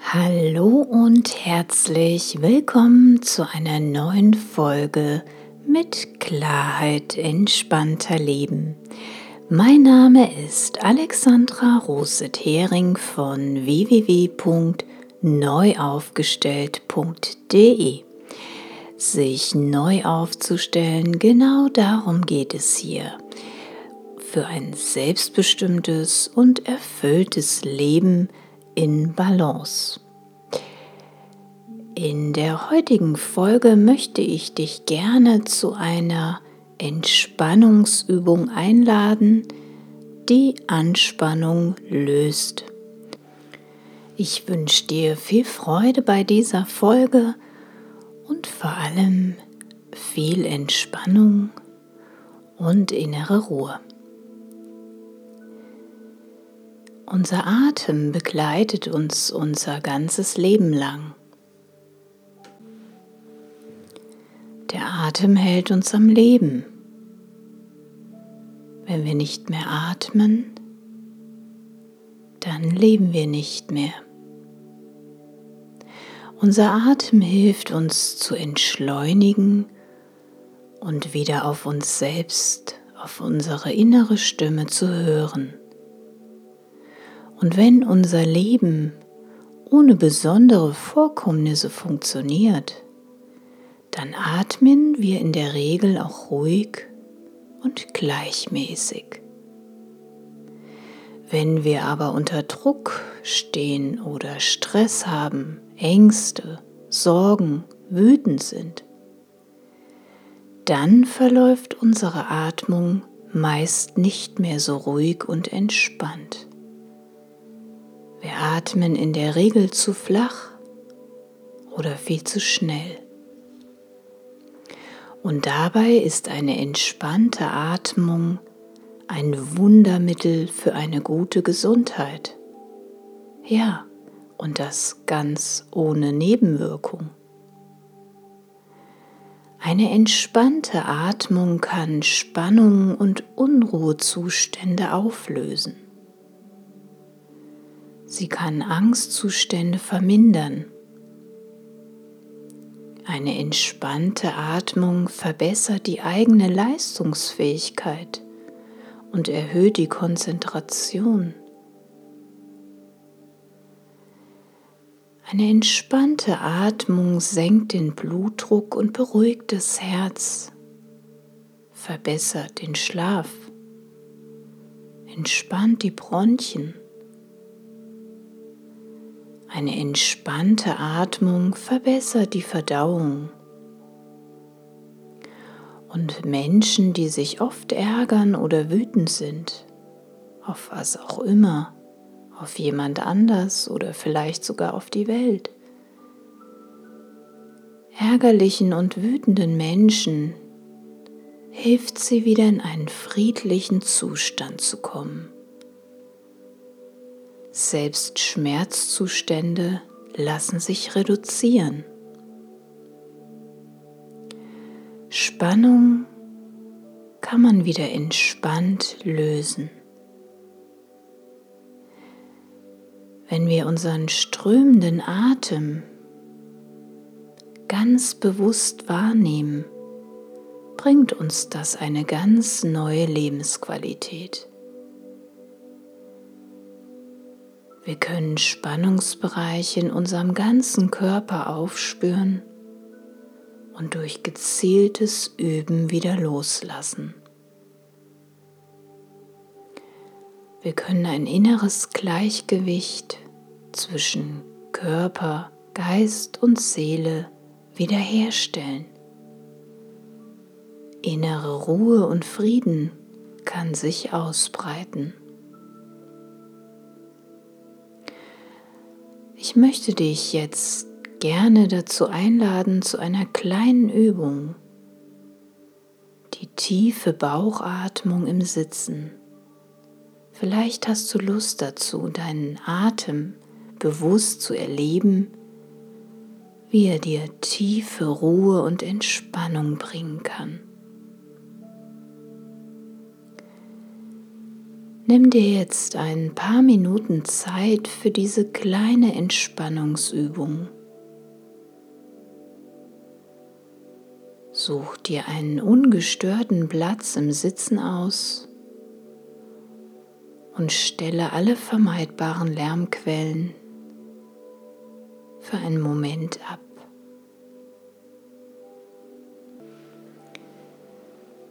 Hallo und herzlich willkommen zu einer neuen Folge mit Klarheit entspannter Leben. Mein Name ist Alexandra Rose-Thering von www.neuaufgestellt.de. Sich neu aufzustellen, genau darum geht es hier. Für ein selbstbestimmtes und erfülltes Leben in Balance. In der heutigen Folge möchte ich dich gerne zu einer Entspannungsübung einladen, die Anspannung löst. Ich wünsche dir viel Freude bei dieser Folge und vor allem viel Entspannung und innere Ruhe. Unser Atem begleitet uns unser ganzes Leben lang. Der Atem hält uns am Leben. Wenn wir nicht mehr atmen, dann leben wir nicht mehr. Unser Atem hilft uns zu entschleunigen und wieder auf uns selbst, auf unsere innere Stimme zu hören. Und wenn unser Leben ohne besondere Vorkommnisse funktioniert, dann atmen wir in der Regel auch ruhig und gleichmäßig. Wenn wir aber unter Druck stehen oder Stress haben, Ängste, Sorgen, wütend sind, dann verläuft unsere Atmung meist nicht mehr so ruhig und entspannt. Wir atmen in der Regel zu flach oder viel zu schnell. Und dabei ist eine entspannte Atmung ein Wundermittel für eine gute Gesundheit. Ja, und das ganz ohne Nebenwirkung. Eine entspannte Atmung kann Spannung und Unruhezustände auflösen. Sie kann Angstzustände vermindern. Eine entspannte Atmung verbessert die eigene Leistungsfähigkeit und erhöht die Konzentration. Eine entspannte Atmung senkt den Blutdruck und beruhigt das Herz, verbessert den Schlaf, entspannt die Bronchien eine entspannte Atmung verbessert die Verdauung. Und Menschen, die sich oft ärgern oder wütend sind, auf was auch immer, auf jemand anders oder vielleicht sogar auf die Welt. Ärgerlichen und wütenden Menschen hilft sie wieder in einen friedlichen Zustand zu kommen. Selbst Schmerzzustände lassen sich reduzieren. Spannung kann man wieder entspannt lösen. Wenn wir unseren strömenden Atem ganz bewusst wahrnehmen, bringt uns das eine ganz neue Lebensqualität. Wir können Spannungsbereiche in unserem ganzen Körper aufspüren und durch gezieltes Üben wieder loslassen. Wir können ein inneres Gleichgewicht zwischen Körper, Geist und Seele wiederherstellen. Innere Ruhe und Frieden kann sich ausbreiten. Ich möchte dich jetzt gerne dazu einladen zu einer kleinen Übung. Die tiefe Bauchatmung im Sitzen. Vielleicht hast du Lust dazu, deinen Atem bewusst zu erleben, wie er dir tiefe Ruhe und Entspannung bringen kann. Nimm dir jetzt ein paar Minuten Zeit für diese kleine Entspannungsübung. Such dir einen ungestörten Platz im Sitzen aus und stelle alle vermeidbaren Lärmquellen für einen Moment ab.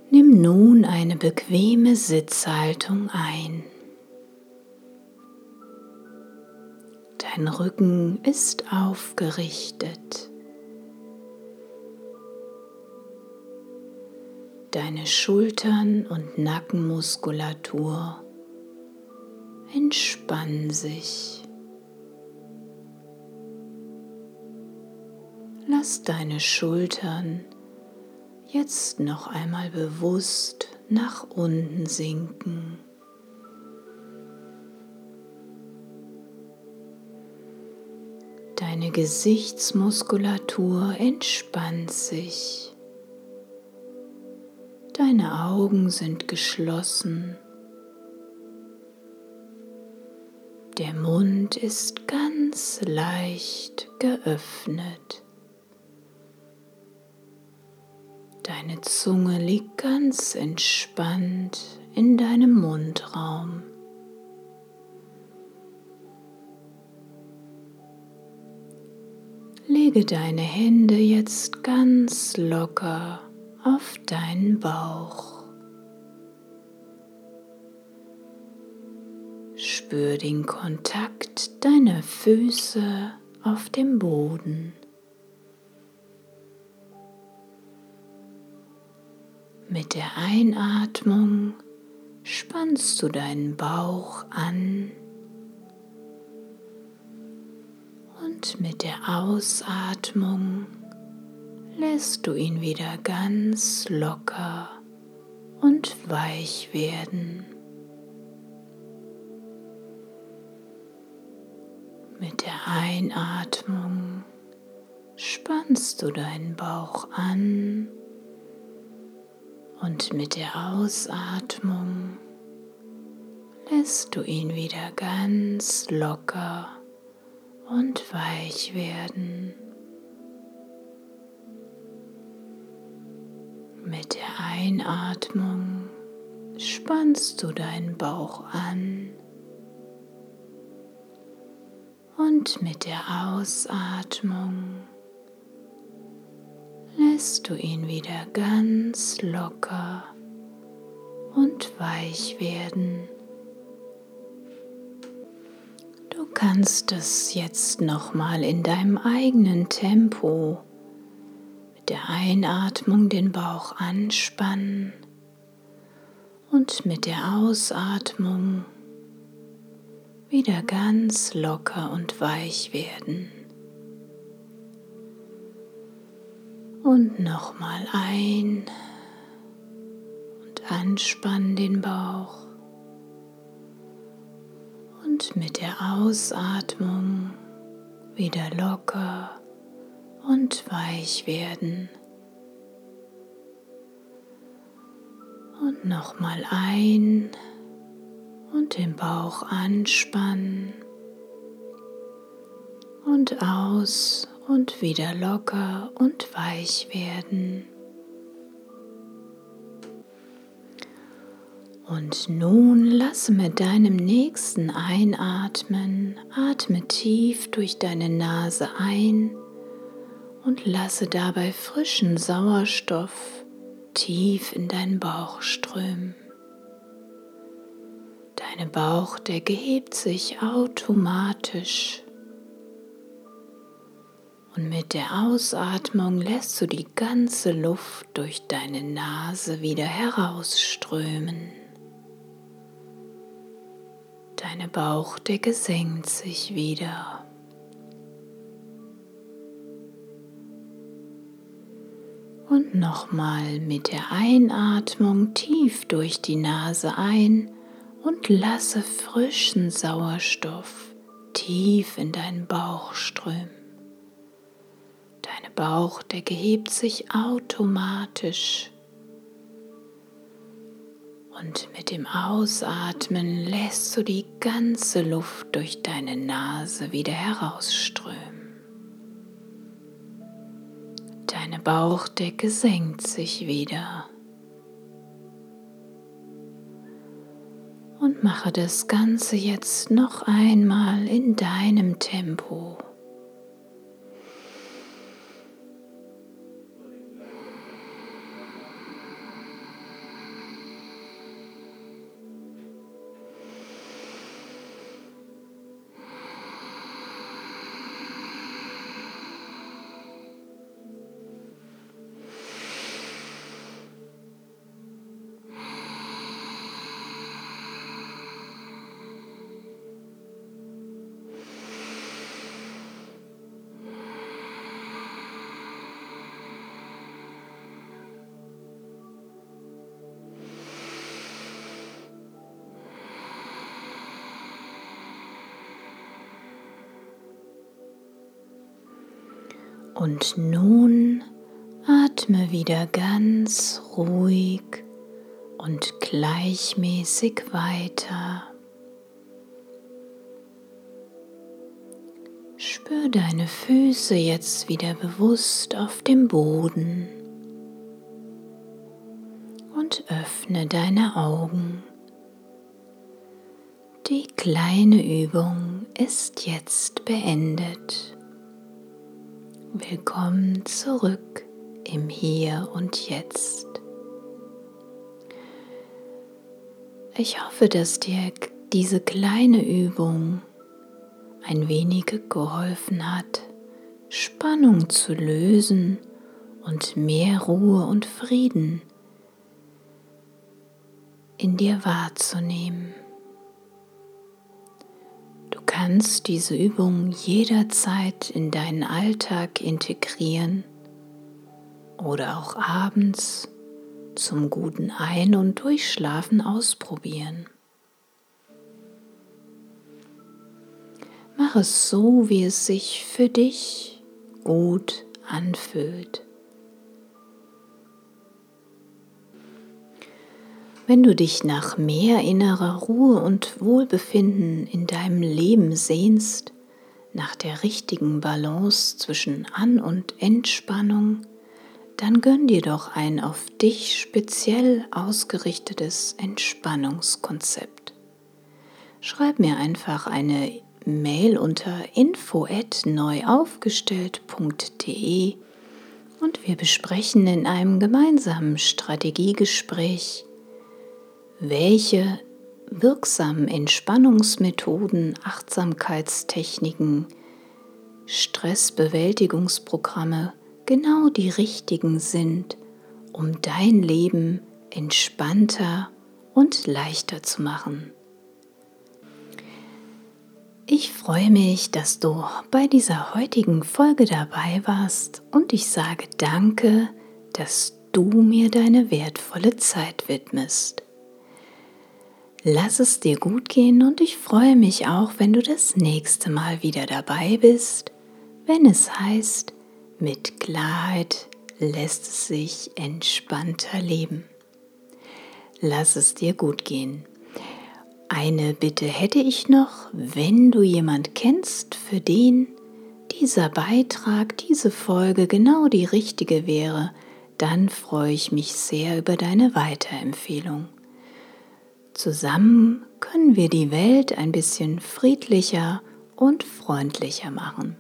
Nimm nun eine bequeme Sitzhaltung ein. Dein Rücken ist aufgerichtet. Deine Schultern und Nackenmuskulatur entspannen sich. Lass deine Schultern jetzt noch einmal bewusst nach unten sinken. Deine Gesichtsmuskulatur entspannt sich. Deine Augen sind geschlossen. Der Mund ist ganz leicht geöffnet. Deine Zunge liegt ganz entspannt in deinem Mundraum. Lege deine Hände jetzt ganz locker auf deinen Bauch. Spür den Kontakt deiner Füße auf dem Boden. Mit der Einatmung spannst du deinen Bauch an und mit der Ausatmung lässt du ihn wieder ganz locker und weich werden. Mit der Einatmung spannst du deinen Bauch an und mit der Ausatmung lässt du ihn wieder ganz locker und weich werden. Mit der Einatmung spannst du deinen Bauch an und mit der Ausatmung lässt du ihn wieder ganz locker und weich werden. Du kannst es jetzt nochmal in deinem eigenen Tempo mit der Einatmung den Bauch anspannen und mit der Ausatmung wieder ganz locker und weich werden. Und nochmal ein und anspannen den Bauch. Und mit der Ausatmung wieder locker und weich werden. Und nochmal ein und den Bauch anspannen und aus und wieder locker und weich werden. Und nun lasse mit deinem nächsten Einatmen, atme tief durch deine Nase ein und lasse dabei frischen Sauerstoff tief in deinen Bauch strömen. Deine Bauchdecke hebt sich automatisch und mit der Ausatmung lässt du die ganze Luft durch deine Nase wieder herausströmen. Deine Bauchdecke senkt sich wieder. Und nochmal mit der Einatmung tief durch die Nase ein und lasse frischen Sauerstoff tief in deinen Bauch strömen. Deine Bauchdecke hebt sich automatisch. Und mit dem Ausatmen lässt du die ganze Luft durch deine Nase wieder herausströmen. Deine Bauchdecke senkt sich wieder. Und mache das Ganze jetzt noch einmal in deinem Tempo. Und nun atme wieder ganz ruhig und gleichmäßig weiter. Spür deine Füße jetzt wieder bewusst auf dem Boden und öffne deine Augen. Die kleine Übung ist jetzt beendet. Willkommen zurück im Hier und Jetzt. Ich hoffe, dass dir diese kleine Übung ein wenig geholfen hat, Spannung zu lösen und mehr Ruhe und Frieden in dir wahrzunehmen kannst diese Übung jederzeit in deinen Alltag integrieren oder auch abends zum guten Ein- und Durchschlafen ausprobieren. Mach es so, wie es sich für dich gut anfühlt. Wenn du dich nach mehr innerer Ruhe und Wohlbefinden in deinem Leben sehnst, nach der richtigen Balance zwischen An- und Entspannung, dann gönn dir doch ein auf dich speziell ausgerichtetes Entspannungskonzept. Schreib mir einfach eine Mail unter info@neuaufgestellt.de und wir besprechen in einem gemeinsamen Strategiegespräch, welche wirksamen Entspannungsmethoden, Achtsamkeitstechniken, Stressbewältigungsprogramme genau die richtigen sind, um dein Leben entspannter und leichter zu machen. Ich freue mich, dass du bei dieser heutigen Folge dabei warst und ich sage danke, dass du mir deine wertvolle Zeit widmest. Lass es dir gut gehen und ich freue mich auch, wenn du das nächste Mal wieder dabei bist, wenn es heißt, mit Klarheit lässt es sich entspannter leben. Lass es dir gut gehen. Eine Bitte hätte ich noch, wenn du jemand kennst, für den dieser Beitrag, diese Folge genau die richtige wäre, dann freue ich mich sehr über deine Weiterempfehlung. Zusammen können wir die Welt ein bisschen friedlicher und freundlicher machen.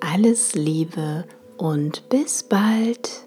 Alles Liebe und bis bald.